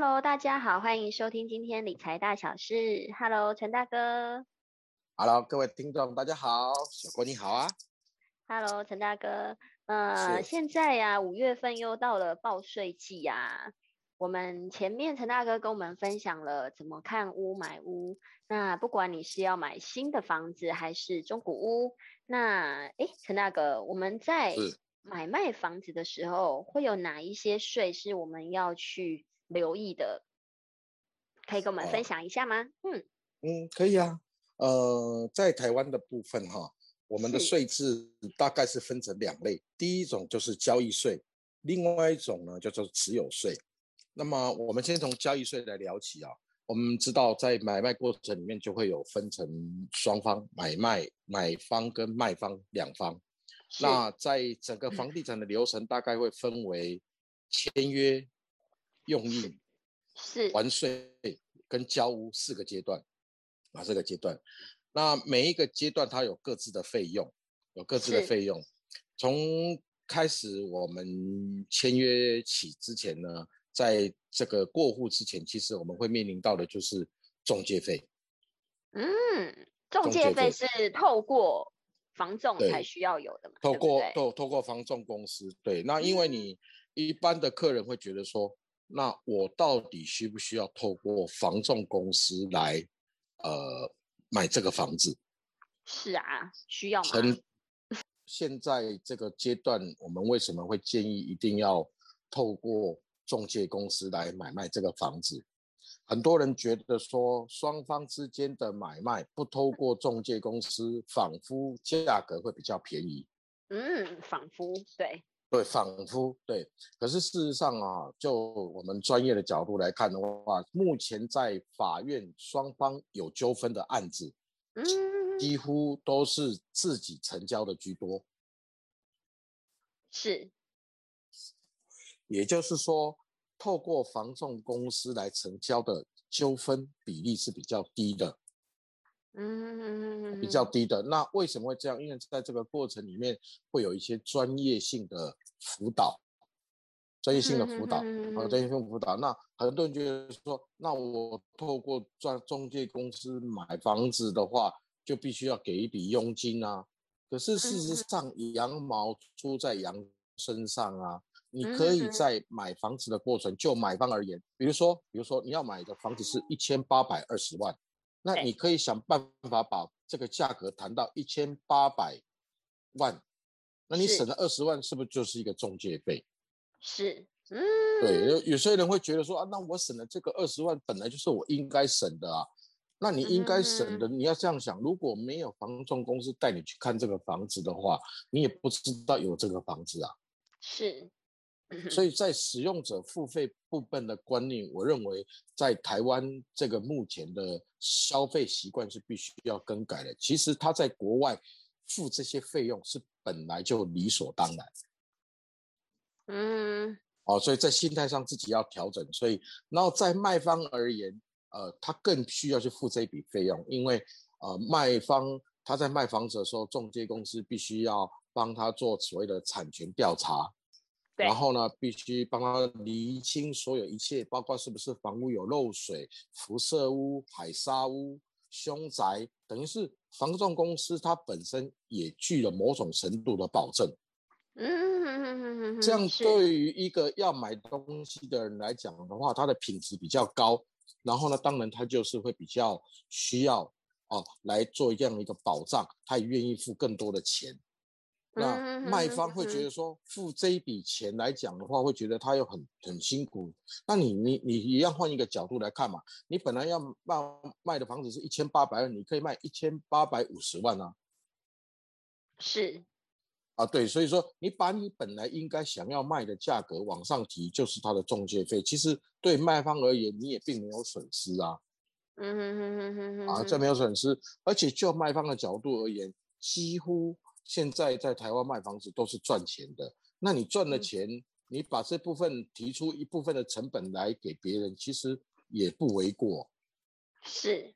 Hello，大家好，欢迎收听今天理财大小事。Hello，陈大哥。Hello，各位听众，大家好，小郭你好啊。Hello，陈大哥。呃，现在呀，五月份又到了报税季呀。我们前面陈大哥跟我们分享了怎么看屋买屋。那不管你是要买新的房子还是中古屋，那哎，陈大哥，我们在买卖房子的时候，会有哪一些税是我们要去？留意的，可以跟我们分享一下吗？嗯嗯，可以啊。呃，在台湾的部分哈，我们的税制大概是分成两类，第一种就是交易税，另外一种呢叫做持有税。那么我们先从交易税来聊起啊。我们知道在买卖过程里面就会有分成双方买卖买方跟卖方两方。那在整个房地产的流程大概会分为签约。用印是还税跟交屋四个阶段啊，这个阶段，那每一个阶段它有各自的费用，有各自的费用。从开始我们签约起之前呢，在这个过户之前，其实我们会面临到的就是中介费。嗯，中介费是透过房仲才需要有的嘛？透过透透过房仲公司，对。那因为你一般的客人会觉得说。那我到底需不需要透过房仲公司来，呃，买这个房子？是啊，需要吗？现在这个阶段，我们为什么会建议一定要透过中介公司来买卖这个房子？很多人觉得说，双方之间的买卖不透过中介公司，仿佛价格会比较便宜。嗯，仿佛对。对，仿佛对，可是事实上啊，就我们专业的角度来看的话，目前在法院双方有纠纷的案子，嗯，几乎都是自己成交的居多。是，也就是说，透过房仲公司来成交的纠纷比例是比较低的。嗯，比较低的。那为什么会这样？因为在这个过程里面会有一些专业性的辅导，专业性的辅导啊，专业性辅导。那很多人觉得说，那我透过专中介公司买房子的话，就必须要给一笔佣金啊。可是事实上，羊毛出在羊身上啊。你可以在买房子的过程，就买方而言，比如说，比如说你要买的房子是一千八百二十万。那你可以想办法把这个价格谈到一千八百万，那你省了二十万，是不是就是一个中介费？是，嗯，对，有有些人会觉得说啊，那我省了这个二十万，本来就是我应该省的啊。那你应该省的，你要这样想，如果没有房仲公司带你去看这个房子的话，你也不知道有这个房子啊。是。所以在使用者付费部分的观念，我认为在台湾这个目前的消费习惯是必须要更改的。其实他在国外付这些费用是本来就理所当然。嗯，哦，所以在心态上自己要调整。所以，然后在卖方而言，呃，他更需要去付这一笔费用，因为呃，卖方他在卖房子的时候，中介公司必须要帮他做所谓的产权调查。然后呢，必须帮他厘清所有一切，包括是不是房屋有漏水、辐射屋、海沙屋、凶宅，等于是房仲公司它本身也具了某种程度的保证。嗯，这样对于一个要买东西的人来讲的话，它的品质比较高。然后呢，当然他就是会比较需要哦来做这样一个保障，他也愿意付更多的钱。那卖方会觉得说，付这一笔钱来讲的话，会觉得他又很很辛苦。那你你你一样换一个角度来看嘛，你本来要卖卖的房子是一千八百万，你可以卖一千八百五十万啊。是，啊对，所以说你把你本来应该想要卖的价格往上提，就是它的中介费。其实对卖方而言，你也并没有损失啊。嗯哼哼哼哼哼，啊，这没有损失，而且就卖方的角度而言，几乎。现在在台湾卖房子都是赚钱的，那你赚了钱，你把这部分提出一部分的成本来给别人，其实也不为过，是，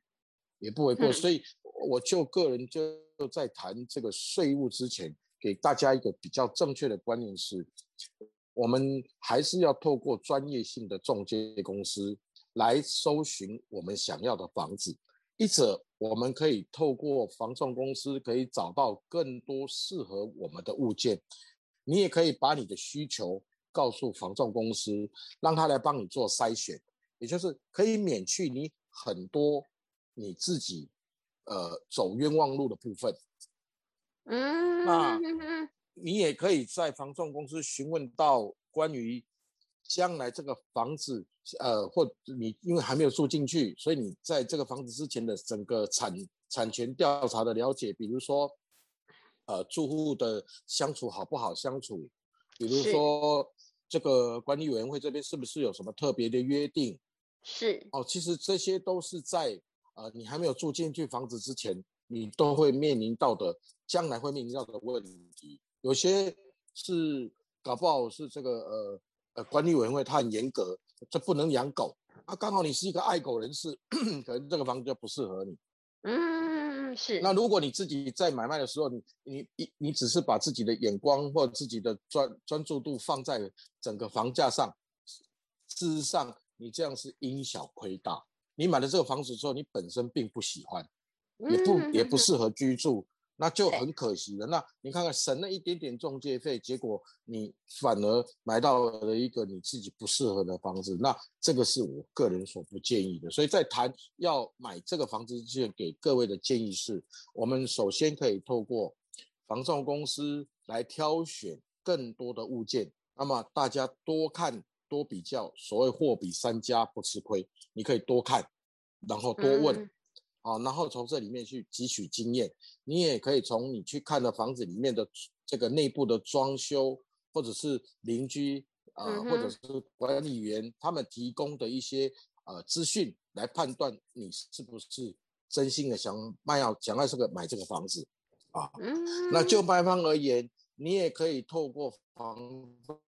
也不为过。所以我就个人就在谈这个税务之前，给大家一个比较正确的观念是，我们还是要透过专业性的中介公司来搜寻我们想要的房子。一者，我们可以透过房仲公司可以找到更多适合我们的物件。你也可以把你的需求告诉房仲公司，让他来帮你做筛选，也就是可以免去你很多你自己呃走冤枉路的部分。嗯，那你也可以在房仲公司询问到关于将来这个房子，呃，或你因为还没有住进去，所以你在这个房子之前的整个产产权调查的了解，比如说，呃，住户的相处好不好相处，比如说这个管理委员会这边是不是有什么特别的约定？是哦，其实这些都是在呃你还没有住进去房子之前，你都会面临到的，将来会面临到的问题。有些是搞不好是这个呃呃管理委员会它很严格，这不能养狗啊。刚好你是一个爱狗人士，可能这个房子就不适合你。嗯，是。那如果你自己在买卖的时候，你你你你只是把自己的眼光或自己的专专注度放在整个房价上，事实上你这样是因小亏大。你买了这个房子之后，你本身并不喜欢，也不也不适合居住。那就很可惜了。那你看看省了一点点中介费，结果你反而买到了一个你自己不适合的房子。那这个是我个人所不建议的。所以在谈要买这个房子之前，给各位的建议是：我们首先可以透过房仲公司来挑选更多的物件。那么大家多看多比较，所谓货比三家不吃亏。你可以多看，然后多问。好，然后从这里面去汲取经验，你也可以从你去看的房子里面的这个内部的装修，或者是邻居啊，或者是管理员他们提供的一些呃资讯来判断你是不是真心的想卖要想要这个买这个房子啊。那就卖方而言，你也可以透过房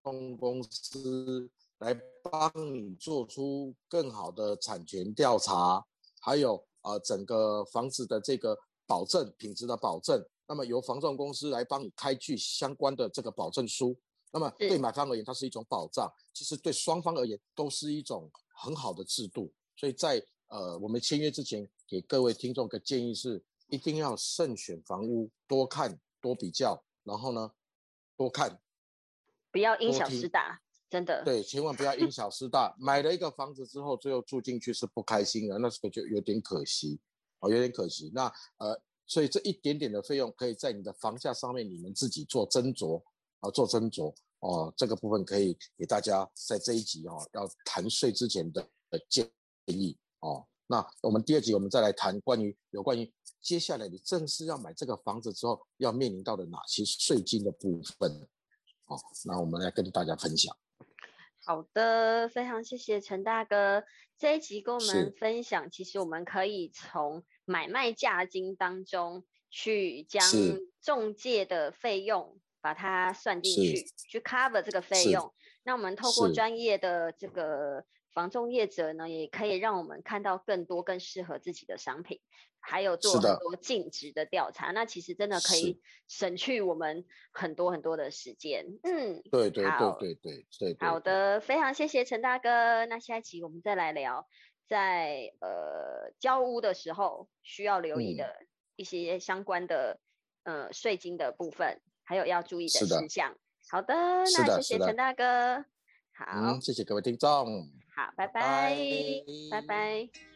东公司来帮你做出更好的产权调查，还有。啊，整个房子的这个保证品质的保证，那么由房仲公司来帮你开具相关的这个保证书，那么对买方而言，它是一种保障，其实对双方而言都是一种很好的制度。所以在呃我们签约之前，给各位听众个建议是，一定要慎选房屋，多看多比较，然后呢，多看，不要因小失大。真的对，千万不要因小失大。买了一个房子之后，最后住进去是不开心的，那这个就有点可惜哦，有点可惜。那呃，所以这一点点的费用，可以在你的房价上面，你们自己做斟酌啊，做斟酌哦。这个部分可以给大家在这一集哦，要谈税之前的的建议哦。那我们第二集我们再来谈关于有关于接下来你正式要买这个房子之后要面临到的哪些税金的部分哦。那我们来跟大家分享。好的，非常谢谢陈大哥这一集跟我们分享。其实我们可以从买卖价金当中去将中介的费用把它算进去，去 cover 这个费用。那我们透过专业的这个房仲业者呢，也可以让我们看到更多更适合自己的商品。还有做很多尽职的调查，那其实真的可以省去我们很多很多的时间。嗯，对对对对对对。好的，非常谢谢陈大哥。那下一期我们再来聊，在呃交屋的时候需要留意的一些相关的呃税金的部分，还有要注意的事项。好的，那谢谢陈大哥。好，谢谢各位听众。好，拜拜，拜拜。